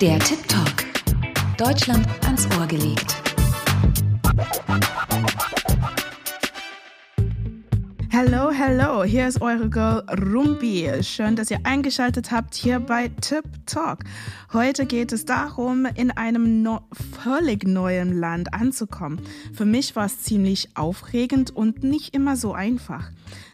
Der Tip Talk. Deutschland ans Ohr gelegt. Hallo, hallo, hier ist eure Girl Rumbi. Schön, dass ihr eingeschaltet habt hier bei Tip Talk. Heute geht es darum, in einem no völlig neuen Land anzukommen. Für mich war es ziemlich aufregend und nicht immer so einfach.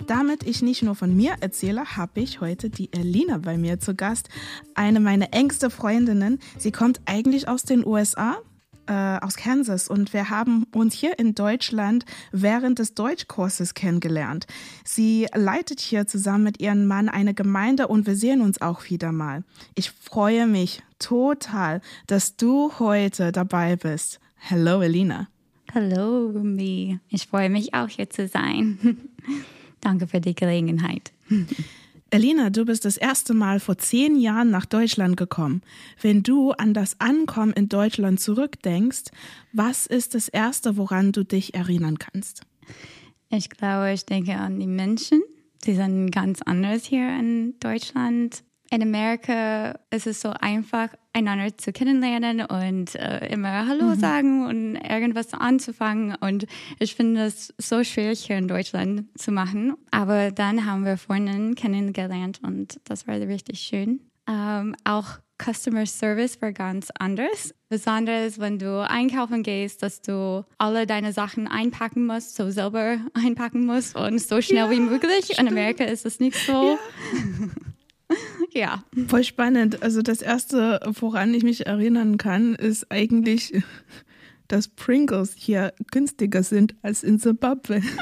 Damit ich nicht nur von mir erzähle, habe ich heute die Elina bei mir zu Gast, eine meiner engsten Freundinnen. Sie kommt eigentlich aus den USA, äh, aus Kansas und wir haben uns hier in Deutschland während des Deutschkurses kennengelernt. Sie leitet hier zusammen mit ihrem Mann eine Gemeinde und wir sehen uns auch wieder mal. Ich freue mich total, dass du heute dabei bist. Hello, Elina. Hallo, Mi. Ich freue mich auch hier zu sein. Danke für die Gelegenheit. Elina, du bist das erste Mal vor zehn Jahren nach Deutschland gekommen. Wenn du an das Ankommen in Deutschland zurückdenkst, was ist das Erste, woran du dich erinnern kannst? Ich glaube, ich denke an die Menschen. Sie sind ganz anders hier in Deutschland in Amerika ist es so einfach, einander zu kennenlernen und äh, immer Hallo mhm. sagen und irgendwas anzufangen. Und ich finde es so schwierig hier in Deutschland zu machen. Aber dann haben wir Freundinnen kennengelernt und das war richtig schön. Ähm, auch Customer Service war ganz anders. Besonders wenn du einkaufen gehst, dass du alle deine Sachen einpacken musst, so selber einpacken musst und so schnell ja, wie möglich. Stimmt. In Amerika ist es nicht so. Ja. Ja. Voll spannend. Also das Erste, woran ich mich erinnern kann, ist eigentlich, dass Pringles hier günstiger sind als in Zimbabwe.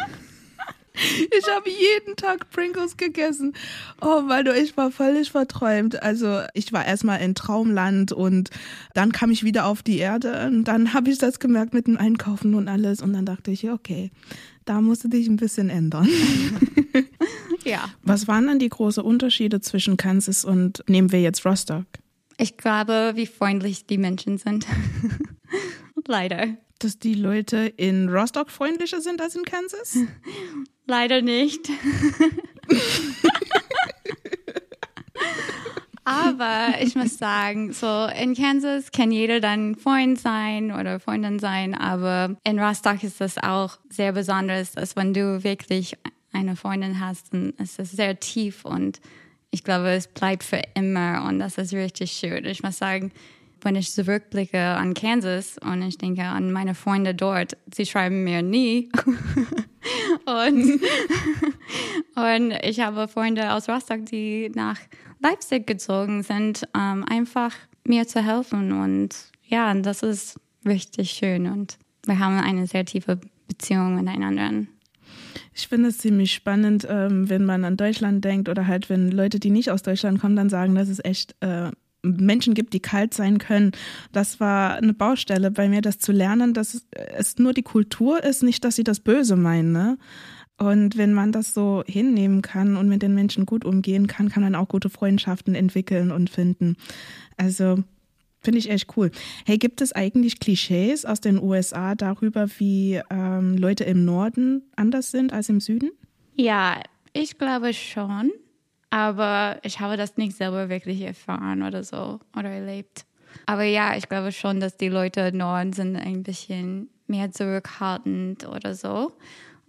Ich habe jeden Tag Pringles gegessen. Oh, weil du, ich war völlig verträumt. Also ich war erstmal in Traumland und dann kam ich wieder auf die Erde und dann habe ich das gemerkt mit dem Einkaufen und alles und dann dachte ich, okay, da musst du dich ein bisschen ändern. Was waren dann die großen Unterschiede zwischen Kansas und nehmen wir jetzt Rostock? Ich glaube, wie freundlich die Menschen sind. Leider. Dass die Leute in Rostock freundlicher sind als in Kansas? Leider nicht. Aber ich muss sagen, so in Kansas kann jeder dann Freund sein oder Freundin sein, aber in Rostock ist das auch sehr besonders, dass wenn du wirklich eine Freundin hast, dann ist es sehr tief und ich glaube, es bleibt für immer und das ist richtig schön. Ich muss sagen, wenn ich zurückblicke an Kansas und ich denke an meine Freunde dort, sie schreiben mir nie. und, und ich habe Freunde aus Rostock, die nach Leipzig gezogen sind, um einfach mir zu helfen. Und ja, das ist richtig schön und wir haben eine sehr tiefe Beziehung miteinander. Ich finde es ziemlich spannend, ähm, wenn man an Deutschland denkt oder halt, wenn Leute, die nicht aus Deutschland kommen, dann sagen, dass es echt äh, Menschen gibt, die kalt sein können. Das war eine Baustelle bei mir, das zu lernen, dass es nur die Kultur ist, nicht, dass sie das Böse meinen. Ne? Und wenn man das so hinnehmen kann und mit den Menschen gut umgehen kann, kann man auch gute Freundschaften entwickeln und finden. Also Finde ich echt cool. Hey, gibt es eigentlich Klischees aus den USA darüber, wie ähm, Leute im Norden anders sind als im Süden? Ja, ich glaube schon. Aber ich habe das nicht selber wirklich erfahren oder so oder erlebt. Aber ja, ich glaube schon, dass die Leute im Norden sind ein bisschen mehr zurückhaltend oder so.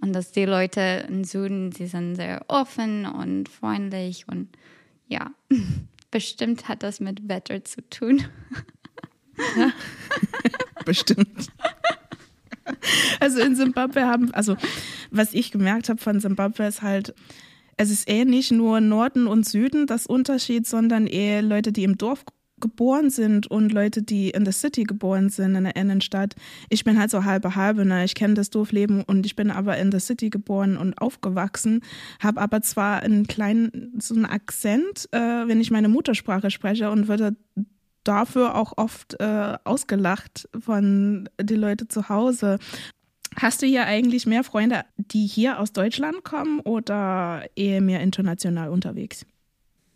Und dass die Leute im Süden, sie sind sehr offen und freundlich und ja. Bestimmt hat das mit Wetter zu tun. Ja. Bestimmt. Also in Simbabwe haben, also was ich gemerkt habe von Simbabwe ist halt, es ist eher nicht nur Norden und Süden das Unterschied, sondern eher Leute, die im Dorf geboren sind und Leute, die in der City geboren sind, in der Innenstadt. Ich bin halt so halbe halbe, ne? Ich kenne das Dorfleben und ich bin aber in der City geboren und aufgewachsen, habe aber zwar einen kleinen, so einen Akzent, äh, wenn ich meine Muttersprache spreche und würde dafür auch oft äh, ausgelacht von den Leuten zu Hause. Hast du hier eigentlich mehr Freunde, die hier aus Deutschland kommen oder eher mehr international unterwegs?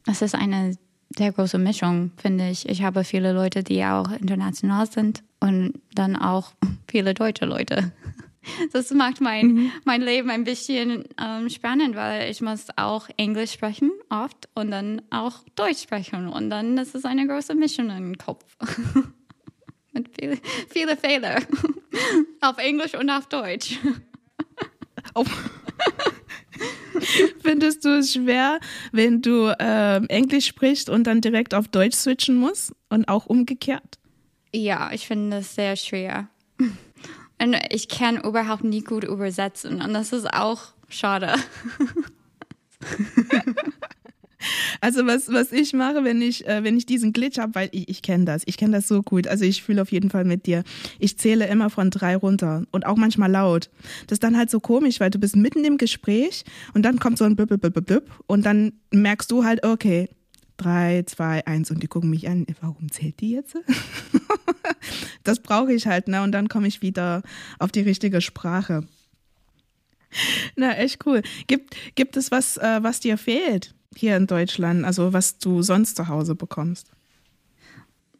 Das ist eine sehr große Mischung, finde ich. Ich habe viele Leute, die auch international sind und dann auch viele deutsche Leute. das macht mein, mhm. mein Leben ein bisschen ähm, spannend, weil ich muss auch Englisch sprechen oft und dann auch Deutsch sprechen und dann ist es eine große Mission im Kopf. Mit viele, viele Fehler auf Englisch und auf Deutsch. Oh. Findest du es schwer, wenn du äh, Englisch sprichst und dann direkt auf Deutsch switchen musst und auch umgekehrt? Ja, ich finde es sehr schwer. Und ich kann überhaupt nie gut übersetzen und das ist auch schade. Also was, was ich mache, wenn ich, äh, wenn ich diesen Glitch habe, weil ich, ich kenne das, ich kenne das so gut. Also ich fühle auf jeden Fall mit dir. Ich zähle immer von drei runter und auch manchmal laut. Das ist dann halt so komisch, weil du bist mitten im Gespräch und dann kommt so ein Blub, blub, blub, blub und dann merkst du halt, okay, drei, zwei, eins und die gucken mich an, warum zählt die jetzt? das brauche ich halt, ne? Und dann komme ich wieder auf die richtige Sprache. Na, echt cool. Gibt, gibt es was, äh, was dir fehlt hier in Deutschland, also was du sonst zu Hause bekommst?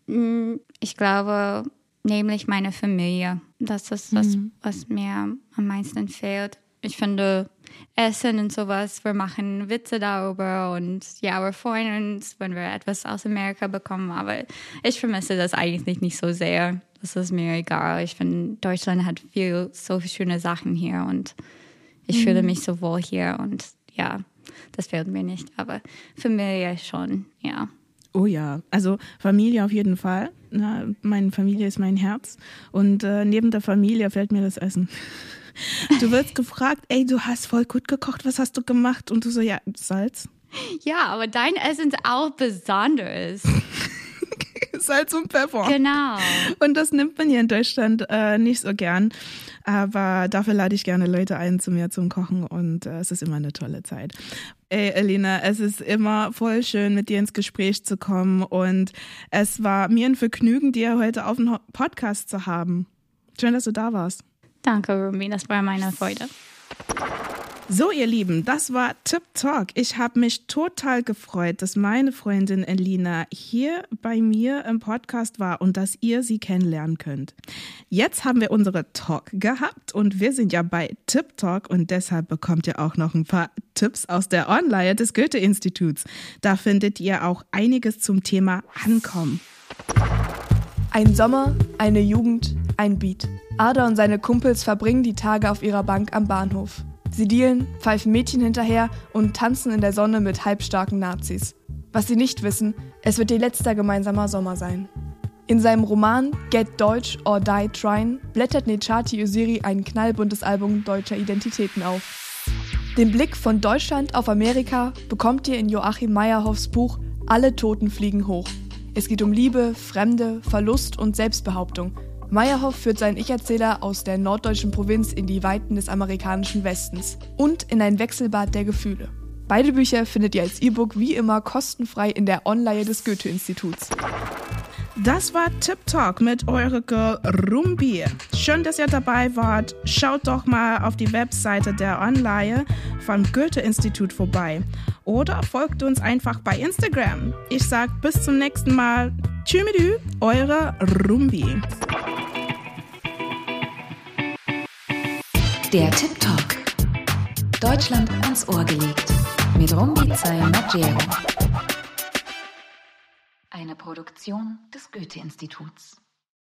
Mm, ich glaube, nämlich meine Familie. Das ist das, mhm. was mir am meisten fehlt. Ich finde, Essen und sowas, wir machen Witze darüber und ja, wir freuen uns, wenn wir etwas aus Amerika bekommen, aber ich vermisse das eigentlich nicht so sehr. Das ist mir egal. Ich finde, Deutschland hat viel, so viele schöne Sachen hier und ich mhm. fühle mich so wohl hier und ja, das fehlt mir nicht, aber Familie schon, ja. Oh ja, also Familie auf jeden Fall. Na, meine Familie ist mein Herz und äh, neben der Familie fällt mir das Essen. Du wirst gefragt, ey, du hast voll gut gekocht, was hast du gemacht? Und du so, ja, Salz. Ja, aber dein Essen ist auch besonders. Salz und Pfeffer. Genau. Und das nimmt man hier in Deutschland äh, nicht so gern. Aber dafür lade ich gerne Leute ein zu mir zum Kochen und äh, es ist immer eine tolle Zeit. Ey, Elina, es ist immer voll schön, mit dir ins Gespräch zu kommen und es war mir ein Vergnügen, dir heute auf dem Podcast zu haben. Schön, dass du da warst. Danke, Rumi, das war meine Freude. So, ihr Lieben, das war Tip Talk. Ich habe mich total gefreut, dass meine Freundin Elina hier bei mir im Podcast war und dass ihr sie kennenlernen könnt. Jetzt haben wir unsere Talk gehabt und wir sind ja bei Tip Talk und deshalb bekommt ihr auch noch ein paar Tipps aus der Online des Goethe-Instituts. Da findet ihr auch einiges zum Thema Ankommen. Ein Sommer, eine Jugend, ein Beat. Ada und seine Kumpels verbringen die Tage auf ihrer Bank am Bahnhof. Sie dealen, pfeifen Mädchen hinterher und tanzen in der Sonne mit halbstarken Nazis. Was sie nicht wissen, es wird ihr letzter gemeinsamer Sommer sein. In seinem Roman Get Deutsch or Die Trine blättert Nechati Usiri ein knallbuntes Album deutscher Identitäten auf. Den Blick von Deutschland auf Amerika bekommt ihr in Joachim Meyerhoffs Buch Alle Toten fliegen hoch es geht um Liebe, Fremde, Verlust und Selbstbehauptung. Meyerhoff führt seinen Ich-Erzähler aus der norddeutschen Provinz in die Weiten des amerikanischen Westens und in ein Wechselbad der Gefühle. Beide Bücher findet ihr als E-Book wie immer kostenfrei in der Online des Goethe-Instituts. Das war Tip Talk mit eurer Girl Rumbi. Schön, dass ihr dabei wart. Schaut doch mal auf die Webseite der Online vom Goethe-Institut vorbei. Oder folgt uns einfach bei Instagram. Ich sag bis zum nächsten Mal. Tschüss, eure Rumbi. Der Tip Talk. Deutschland ans Ohr gelegt. Mit Rumbi Maggiero. Eine Produktion des Goethe-Instituts.